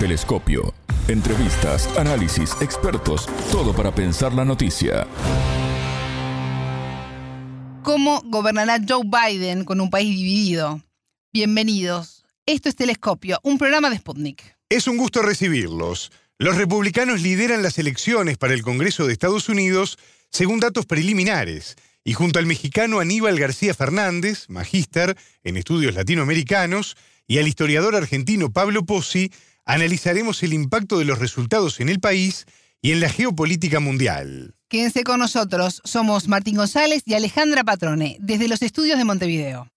Telescopio. Entrevistas, análisis, expertos, todo para pensar la noticia. ¿Cómo gobernará Joe Biden con un país dividido? Bienvenidos. Esto es Telescopio, un programa de Sputnik. Es un gusto recibirlos. Los republicanos lideran las elecciones para el Congreso de Estados Unidos según datos preliminares y junto al mexicano Aníbal García Fernández, magíster en estudios latinoamericanos, y al historiador argentino Pablo Pozzi, analizaremos el impacto de los resultados en el país y en la geopolítica mundial. Quédense con nosotros, somos Martín González y Alejandra Patrone, desde los estudios de Montevideo.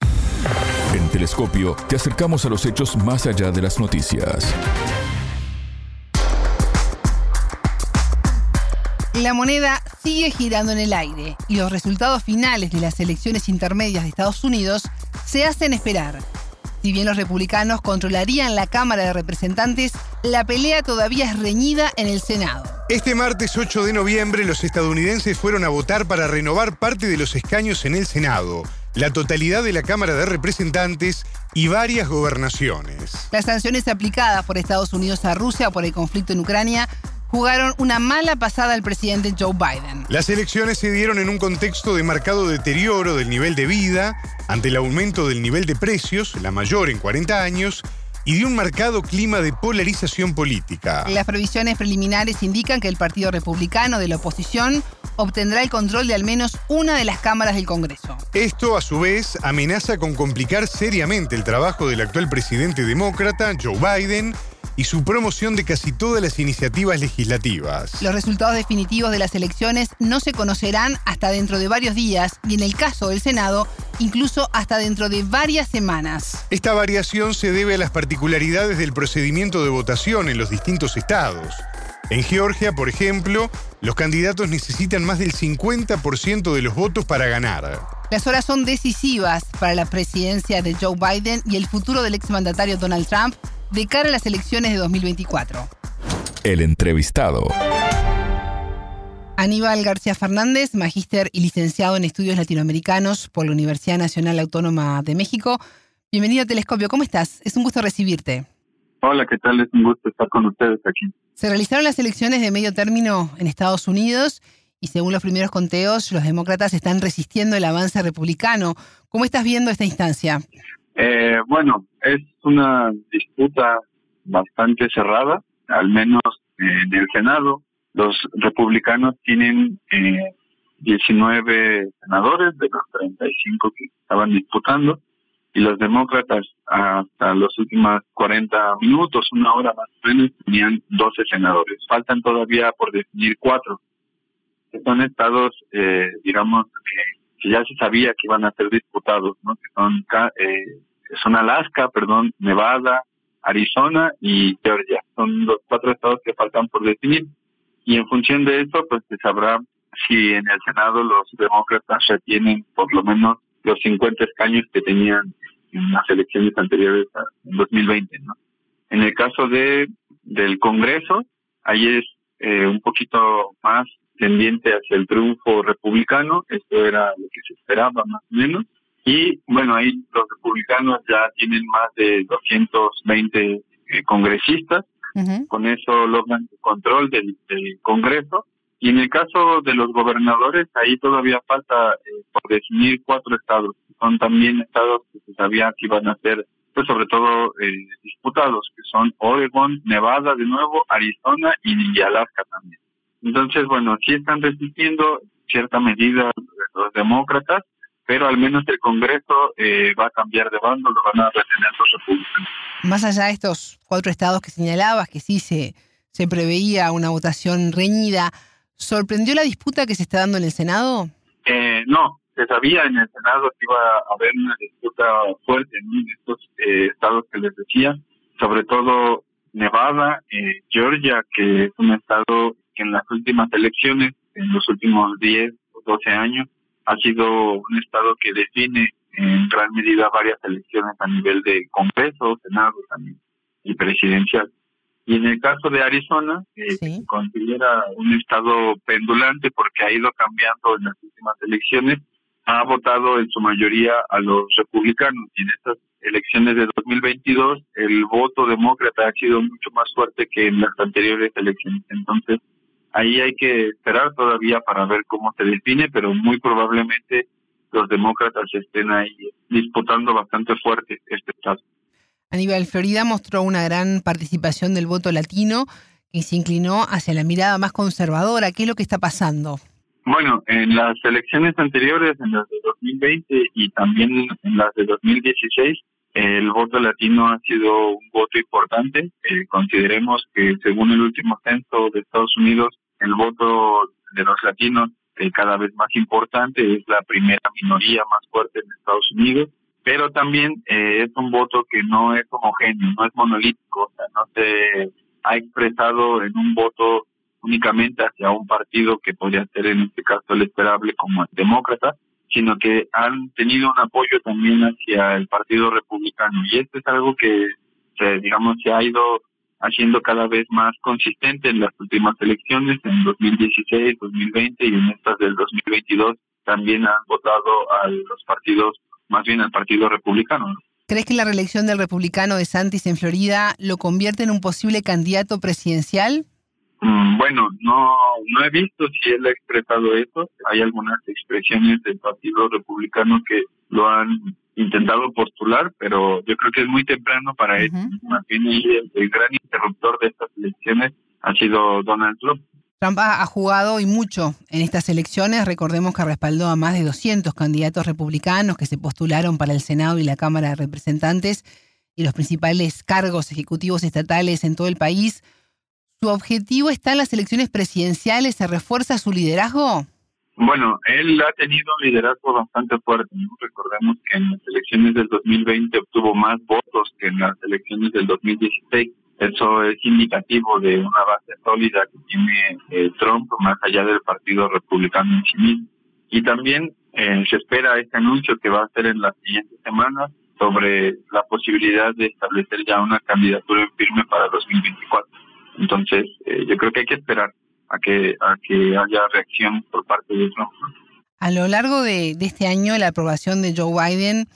En Telescopio te acercamos a los hechos más allá de las noticias. La moneda sigue girando en el aire y los resultados finales de las elecciones intermedias de Estados Unidos se hacen esperar. Si bien los republicanos controlarían la Cámara de Representantes, la pelea todavía es reñida en el Senado. Este martes 8 de noviembre los estadounidenses fueron a votar para renovar parte de los escaños en el Senado, la totalidad de la Cámara de Representantes y varias gobernaciones. Las sanciones aplicadas por Estados Unidos a Rusia por el conflicto en Ucrania jugaron una mala pasada al presidente Joe Biden. Las elecciones se dieron en un contexto de marcado deterioro del nivel de vida, ante el aumento del nivel de precios, la mayor en 40 años, y de un marcado clima de polarización política. Las previsiones preliminares indican que el Partido Republicano de la oposición obtendrá el control de al menos una de las cámaras del Congreso. Esto, a su vez, amenaza con complicar seriamente el trabajo del actual presidente demócrata, Joe Biden, y su promoción de casi todas las iniciativas legislativas. Los resultados definitivos de las elecciones no se conocerán hasta dentro de varios días y en el caso del Senado, incluso hasta dentro de varias semanas. Esta variación se debe a las particularidades del procedimiento de votación en los distintos estados. En Georgia, por ejemplo, los candidatos necesitan más del 50% de los votos para ganar. Las horas son decisivas para la presidencia de Joe Biden y el futuro del exmandatario Donald Trump de cara a las elecciones de 2024. El entrevistado. Aníbal García Fernández, magíster y licenciado en estudios latinoamericanos por la Universidad Nacional Autónoma de México. Bienvenido a Telescopio, ¿cómo estás? Es un gusto recibirte. Hola, ¿qué tal? Es un gusto estar con ustedes aquí. Se realizaron las elecciones de medio término en Estados Unidos y según los primeros conteos, los demócratas están resistiendo el avance republicano. ¿Cómo estás viendo esta instancia? Eh, bueno, es una disputa bastante cerrada, al menos en el Senado. Los republicanos tienen eh, 19 senadores de los 35 que estaban disputando y los demócratas hasta los últimos 40 minutos, una hora más o menos, tenían 12 senadores. Faltan todavía por definir cuatro, que son estados, eh, digamos, que ya se sabía que iban a ser disputados, ¿no? que son, eh, son Alaska, perdón, Nevada, Arizona y Georgia. Son los cuatro estados que faltan por definir. Y en función de eso, pues se sabrá si en el Senado los demócratas retienen por lo menos los 50 escaños que tenían en las elecciones anteriores a 2020, ¿no? En el caso de del Congreso, ahí es eh, un poquito más tendiente hacia el triunfo republicano, esto era lo que se esperaba más o menos, y bueno, ahí los republicanos ya tienen más de 220 eh, congresistas, con eso logran el control del, del, Congreso. Y en el caso de los gobernadores, ahí todavía falta eh, por definir cuatro estados. Son también estados que se sabía que iban a ser, pues sobre todo eh, disputados, que son Oregon, Nevada de nuevo, Arizona y Alaska también. Entonces, bueno, sí están resistiendo cierta medida los demócratas, pero al menos el Congreso eh, va a cambiar de bando, lo van a retener los republicanos. Más allá de estos cuatro estados que señalabas, que sí se, se preveía una votación reñida, ¿sorprendió la disputa que se está dando en el Senado? Eh, no, se sabía en el Senado que iba a haber una disputa fuerte en estos eh, estados que les decía, sobre todo Nevada, eh, Georgia, que es un estado que en las últimas elecciones, en los últimos 10 o 12 años, ha sido un estado que define en gran medida varias elecciones a nivel de Congreso, Senado también y presidencial. Y en el caso de Arizona, eh, ¿Sí? se considera un estado pendulante porque ha ido cambiando en las últimas elecciones, ha votado en su mayoría a los republicanos y en estas elecciones de 2022 el voto demócrata ha sido mucho más fuerte que en las anteriores elecciones. Entonces, ahí hay que esperar todavía para ver cómo se define, pero muy probablemente los demócratas estén ahí disputando bastante fuerte este estado. Aníbal, Florida mostró una gran participación del voto latino y se inclinó hacia la mirada más conservadora. ¿Qué es lo que está pasando? Bueno, en las elecciones anteriores, en las de 2020 y también en las de 2016, el voto latino ha sido un voto importante. Eh, consideremos que según el último censo de Estados Unidos, el voto de los latinos es cada vez más importante, es la primera minoría más fuerte en Estados Unidos pero también eh, es un voto que no es homogéneo, no es monolítico, o sea, no se ha expresado en un voto únicamente hacia un partido que podría ser en este caso el esperable como el demócrata, sino que han tenido un apoyo también hacia el Partido Republicano. Y esto es algo que, se, digamos, se ha ido haciendo cada vez más consistente en las últimas elecciones, en 2016, 2020 y en estas del 2022 también han votado a los partidos más bien al Partido Republicano. ¿Crees que la reelección del republicano de Santis en Florida lo convierte en un posible candidato presidencial? Mm, bueno, no, no he visto si él ha expresado eso. Hay algunas expresiones del Partido Republicano que lo han intentado postular, pero yo creo que es muy temprano para él. Más bien el, el gran interruptor de estas elecciones ha sido Donald Trump. Trump ha, jugado y mucho en estas elecciones. Recordemos que respaldó a más de 200 candidatos republicanos que se postularon para el Senado y la Cámara de Representantes y los principales cargos ejecutivos estatales en todo el país. ¿Su objetivo está en las elecciones presidenciales? ¿Se refuerza su liderazgo? Bueno, él ha tenido un liderazgo bastante fuerte. Recordemos que en las elecciones del 2020 obtuvo más votos que en las elecciones del 2016 eso es indicativo de una base sólida que tiene eh, Trump más allá del Partido Republicano en sí mismo. Y también eh, se espera este anuncio que va a hacer en las siguientes semanas sobre la posibilidad de establecer ya una candidatura en firme para 2024. Entonces, eh, yo creo que hay que esperar a que a que haya reacción por parte de Trump. A lo largo de, de este año, la aprobación de Joe Biden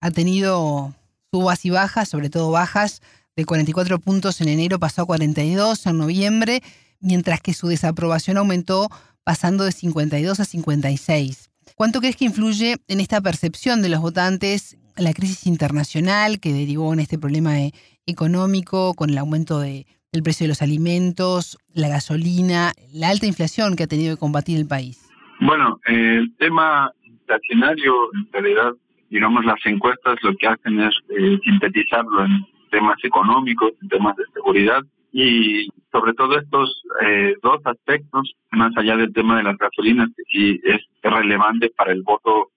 ha tenido subas y bajas, sobre todo bajas de 44 puntos en enero pasó a 42 en noviembre, mientras que su desaprobación aumentó pasando de 52 a 56. ¿Cuánto crees que influye en esta percepción de los votantes la crisis internacional que derivó en este problema e-, económico con el aumento del precio de los alimentos, la gasolina, la alta inflación que ha tenido que combatir el país? Bueno, el tema inflacionario, en realidad, digamos, las encuestas lo que hacen es eh, sintetizarlo en temas económicos, en temas de seguridad y sobre todo estos eh, dos aspectos, más allá del tema de las gasolinas, que sí es relevante para el voto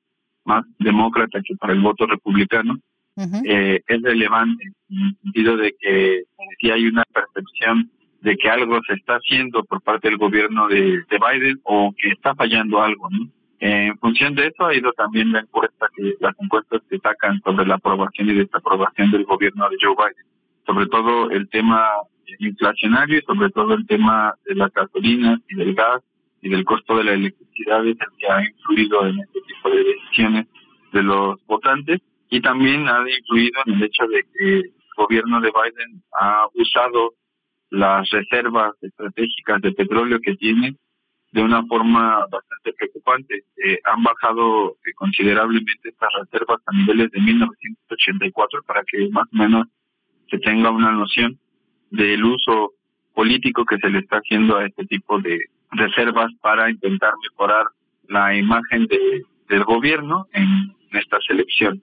más demócrata que para el voto republicano, eh, es relevante en el sentido de que si hay una percepción de que algo se está haciendo por parte del gobierno de, de Biden o que está fallando algo. En función de eso ha ido también la encuesta que las encuestas que sacan sobre la aprobación y desaprobación del gobierno de Joe Biden, sobre todo el tema inflacionario y sobre todo el tema de las gasolinas y del gas y del costo de la electricidad es el que ha influido en este tipo de decisiones de los votantes y también ha influido en el hecho de que el gobierno de Biden ha usado las reservas estratégicas de petróleo que tiene de una forma bastante preocupante. Eh, han bajado eh, considerablemente estas reservas a niveles de 1984 para que más o menos se tenga una noción del uso político que se le está haciendo a este tipo de reservas para intentar mejorar la imagen de, del gobierno en esta selección.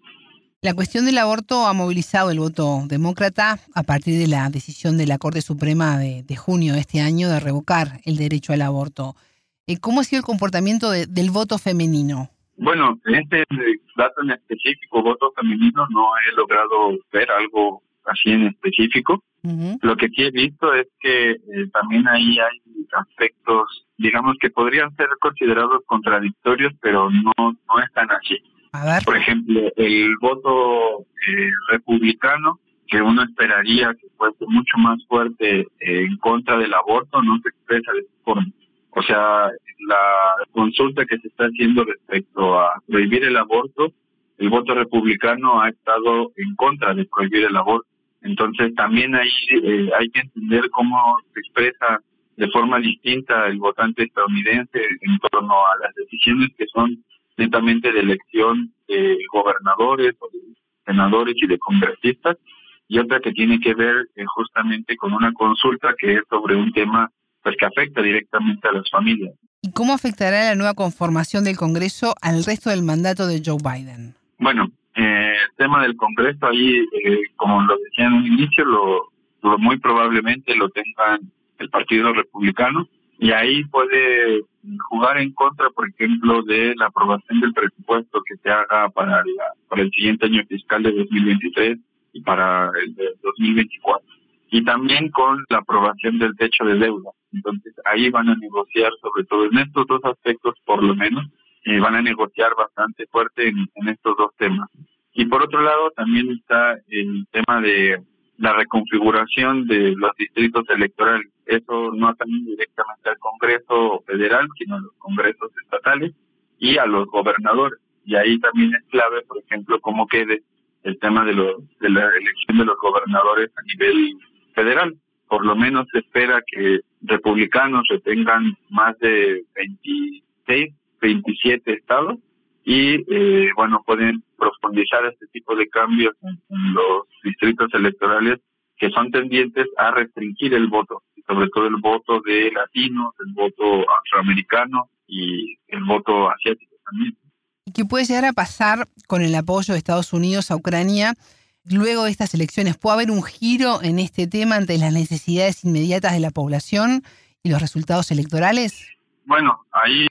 La cuestión del aborto ha movilizado el voto demócrata a partir de la decisión de la Corte Suprema de, de junio de este año de revocar el derecho al aborto. Eh, ¿Cómo ha sido el comportamiento del voto femenino? Bueno, en este dato en específico, voto femenino, no he logrado ver algo así en específico. Lo que sí he visto es que eh, también ahí hay aspectos, digamos, que podrían ser considerados contradictorios, pero no, no están así. Por ejemplo, el voto eh, republicano, que uno esperaría que fuese mucho más fuerte en contra del aborto, no se expresa de esa forma. O sea, la consulta que se está haciendo respecto a prohibir el aborto el voto republicano ha estado en contra de prohibir el aborto. Entonces también ahí eh, hay que entender cómo se expresa de forma distinta el votante estadounidense en torno a las decisiones que son netamente de elección de gobernadores o de senadores y de congresistas y otra que tiene que ver eh, justamente con una consulta que es sobre un tema pues que afecta directamente a las familias. ¿Y cómo afectará la nueva conformación del Congreso al resto del mandato de Joe Biden? Bueno, eh, el tema del Congreso ahí, eh, como lo decía en un inicio, lo, lo muy probablemente lo tengan el Partido Republicano y ahí puede jugar en contra, por ejemplo, de la aprobación del presupuesto que se haga para, para el siguiente año fiscal de 2023 y para el de 2024. Y también con la aprobación del techo de deuda. Entonces ahí van a negociar, sobre todo en estos dos aspectos por lo menos, eh, van a negociar bastante fuerte en estos dos temas. Y por otro lado también está el tema de la reconfiguración de los distritos electorales. Eso no atañe directamente al Congreso federal, sino a los congresos estatales y a los gobernadores. Y ahí también es clave, por ejemplo, cómo quede el tema de, los, de la elección de los gobernadores a nivel federal. Por lo menos se espera que republicanos retengan más de 26, 27 estados y, eh, bueno, pueden profundizar este tipo de cambios en, los distritos electorales que son tendientes a restringir el voto, sobre todo el voto de latinos, el voto afroamericano y el voto asiático también. ¿Y qué puede llegar a pasar con el apoyo de Estados Unidos a Ucrania luego de estas elecciones? ¿Puede haber un giro en este tema ante las necesidades inmediatas de la población y los resultados electorales? Bueno, ahí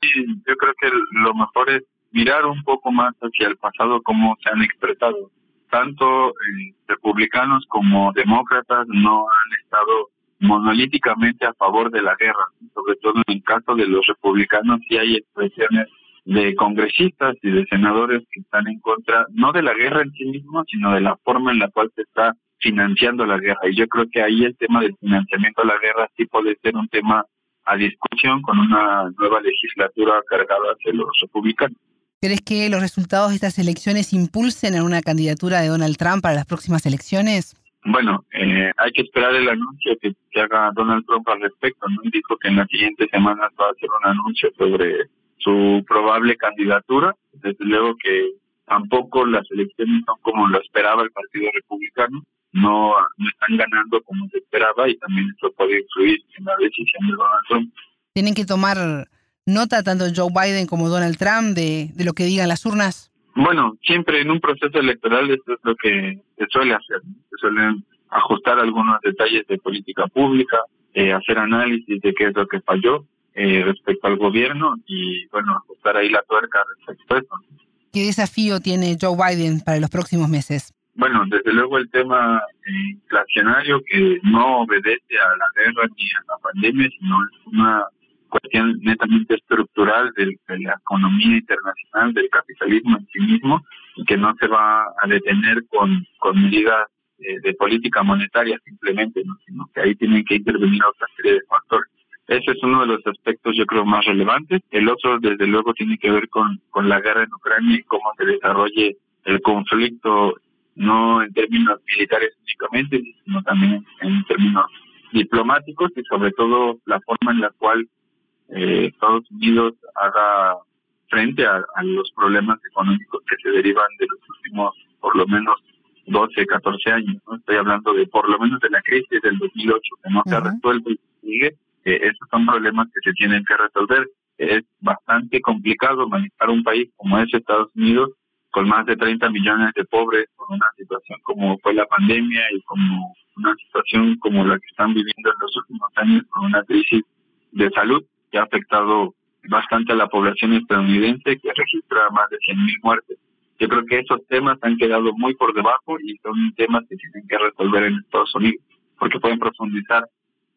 yo creo que lo mejor es mirar un poco más hacia el pasado, cómo se han expresado. Tanto eh, republicanos como demócratas no han estado monolíticamente a favor de la guerra. Sobre todo en el caso de los republicanos sí hay expresiones de congresistas y de senadores que están en contra, no de la guerra en sí mismo, sino de la forma en la cual se está financiando la guerra. Y yo creo que ahí el tema del financiamiento de la guerra sí puede ser un tema a discusión con una nueva legislatura cargada hacia los republicanos. ¿Crees que los resultados de estas elecciones impulsen a una candidatura de Donald Trump para las próximas elecciones? Bueno, eh, hay que esperar el anuncio que, haga Donald Trump al respecto. ¿no? Dijo que en las siguientes semanas va a hacer un anuncio sobre su probable candidatura. Desde luego que tampoco las elecciones son como lo esperaba el Partido Republicano. No, no están ganando como se esperaba y también eso puede influir en la decisión de Donald Trump. Tienen que tomar nota tanto Joe Biden como Donald Trump de, de lo que digan las urnas. Bueno, siempre en un proceso electoral eso es lo que se suele hacer. Se suelen ajustar algunos detalles de política pública, eh, hacer análisis de qué es lo que falló eh, respecto al gobierno y, bueno, ajustar ahí la tuerca respecto a eso. ¿Qué desafío tiene Joe Biden para los próximos meses? Bueno, desde luego el tema inflacionario que no obedece a la guerra ni a la pandemia, sino es una cuestión netamente estructural de, la economía internacional, del capitalismo en sí mismo, y que no se va a detener con, con medidas eh, de política monetaria simplemente, sino que ahí tienen que intervenir otra serie de factores. Ese es uno de los aspectos yo creo más relevantes. El otro, desde luego, tiene que ver con, con la guerra en Ucrania y cómo se desarrolle el conflicto, no en términos militares únicamente, sino también en términos diplomáticos y sobre todo la forma en la cual eh, Estados Unidos haga frente a, los problemas económicos que se derivan de los últimos por lo menos 12, 14 años. ¿no? Estoy hablando de por lo menos de la crisis del 2008 que no se ha resuelto y sigue. Eh, esos son problemas que se tienen que resolver. Es bastante complicado manejar un país como es Estados Unidos con más de 30 millones de pobres, con una situación como fue la pandemia y como una situación como la que están viviendo en los últimos años con una crisis de salud que ha afectado bastante a la población estadounidense, que registra más de 100.000 muertes. Yo creo que esos temas han quedado muy por debajo y son temas que tienen que resolver en Estados Unidos, porque pueden profundizar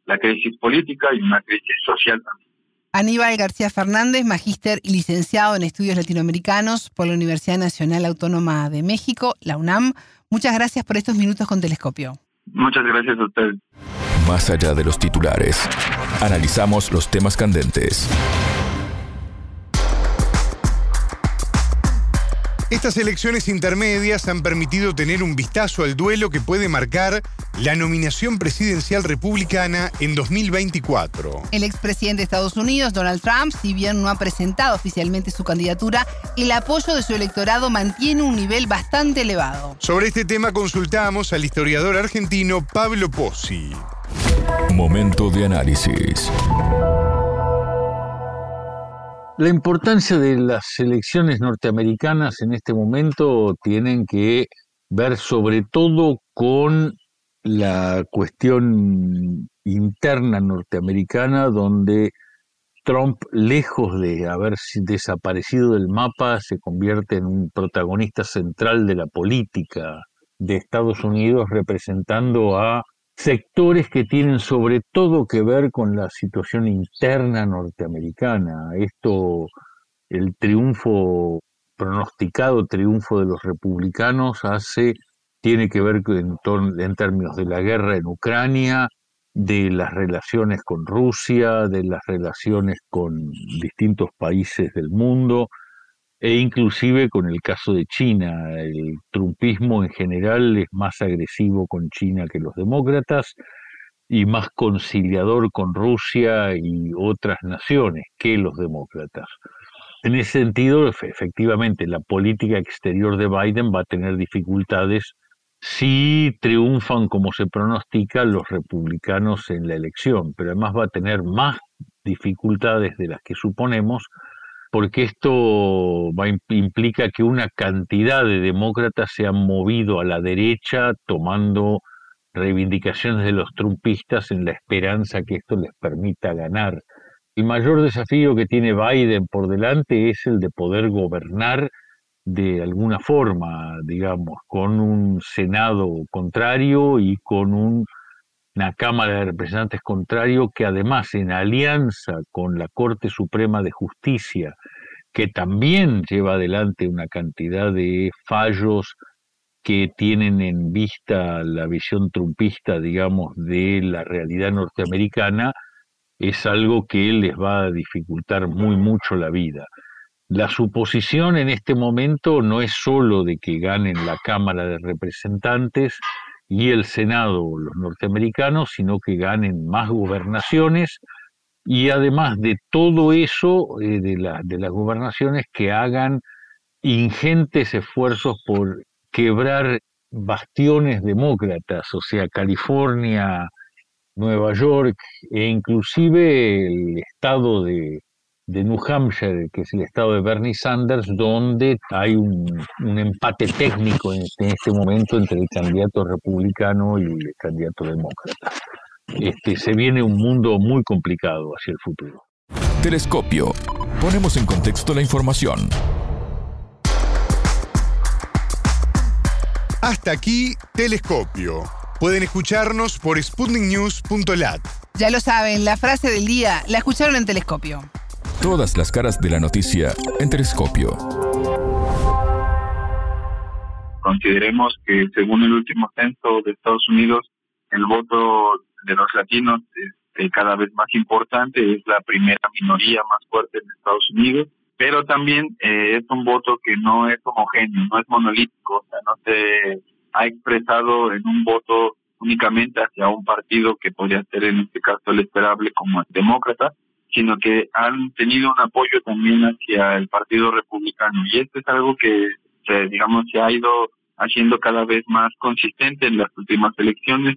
la crisis política y una crisis social también. Aníbal García Fernández, magíster y licenciado en estudios latinoamericanos por la Universidad Nacional Autónoma de México, la UNAM. Muchas gracias por estos minutos con Telescopio. Muchas gracias a ustedes. Más allá de los titulares, analizamos los temas candentes Estas elecciones intermedias han permitido tener un vistazo al duelo que puede marcar la nominación presidencial republicana en 2024. El expresidente de Estados Unidos, Donald Trump, si bien no ha presentado oficialmente su candidatura, el apoyo de su electorado mantiene un nivel bastante elevado. Sobre este tema consultamos al historiador argentino Pablo Pozzi. Momento de análisis. La importancia de las elecciones norteamericanas en este momento tienen que ver sobre todo con la cuestión interna norteamericana, donde Trump, lejos de haber desaparecido del mapa, se convierte en un protagonista central de la política de Estados Unidos, representando a sectores que tienen sobre todo que ver con la situación interna norteamericana. Esto, el triunfo, pronosticado triunfo de los republicanos hace, tiene que ver en, en términos de la guerra en Ucrania, de las relaciones con Rusia, de las relaciones con distintos países del mundo, e inclusive con el caso de China. El trumpismo en general es más agresivo con China que los demócratas y más conciliador con Rusia y otras naciones que los demócratas. En ese sentido, efectivamente, la política exterior de Biden va a tener dificultades si triunfan como se pronostica los republicanos en la elección, pero además va a tener más dificultades de las que suponemos porque esto implica que una cantidad de demócratas se han movido a la derecha tomando reivindicaciones de los trumpistas en la esperanza que esto les permita ganar. El mayor desafío que tiene Biden por delante es el de poder gobernar de alguna forma, digamos, con un Senado contrario y con un una Cámara de Representantes contrario que además en alianza con la Corte Suprema de Justicia, que también lleva adelante una cantidad de fallos que tienen en vista la visión trumpista, digamos, de la realidad norteamericana, es algo que les va a dificultar muy mucho la vida. La suposición en este momento no es solo de que ganen la Cámara de Representantes, y el Senado, los norteamericanos, sino que ganen más gobernaciones y además de todo eso, eh, de, de las gobernaciones, que hagan ingentes esfuerzos por quebrar bastiones demócratas, o sea, California, Nueva York e inclusive el estado de, de New Hampshire, que es el estado de Bernie Sanders, donde hay un, empate técnico en este, en este, momento entre el candidato republicano y el candidato demócrata. Este, se viene un mundo muy complicado hacia el futuro. Telescopio. Ponemos en contexto la información. Hasta aquí, Telescopio. Pueden escucharnos por sputniknews.lat. Ya lo saben, la frase del día la escucharon en Telescopio. Todas las caras de la noticia en Telescopio. Consideremos que según el último censo de Estados Unidos, el voto de los latinos es cada vez más importante, es la primera minoría más fuerte en Estados Unidos, pero también eh, es un voto que no es homogéneo, no es monolítico, o sea, no se ha expresado en un voto únicamente hacia un partido que podría ser en este caso el esperable como el demócrata, sino que han tenido un apoyo también hacia el Partido Republicano. Y esto es algo que, digamos, se ha ido haciendo cada vez más consistente en las últimas elecciones.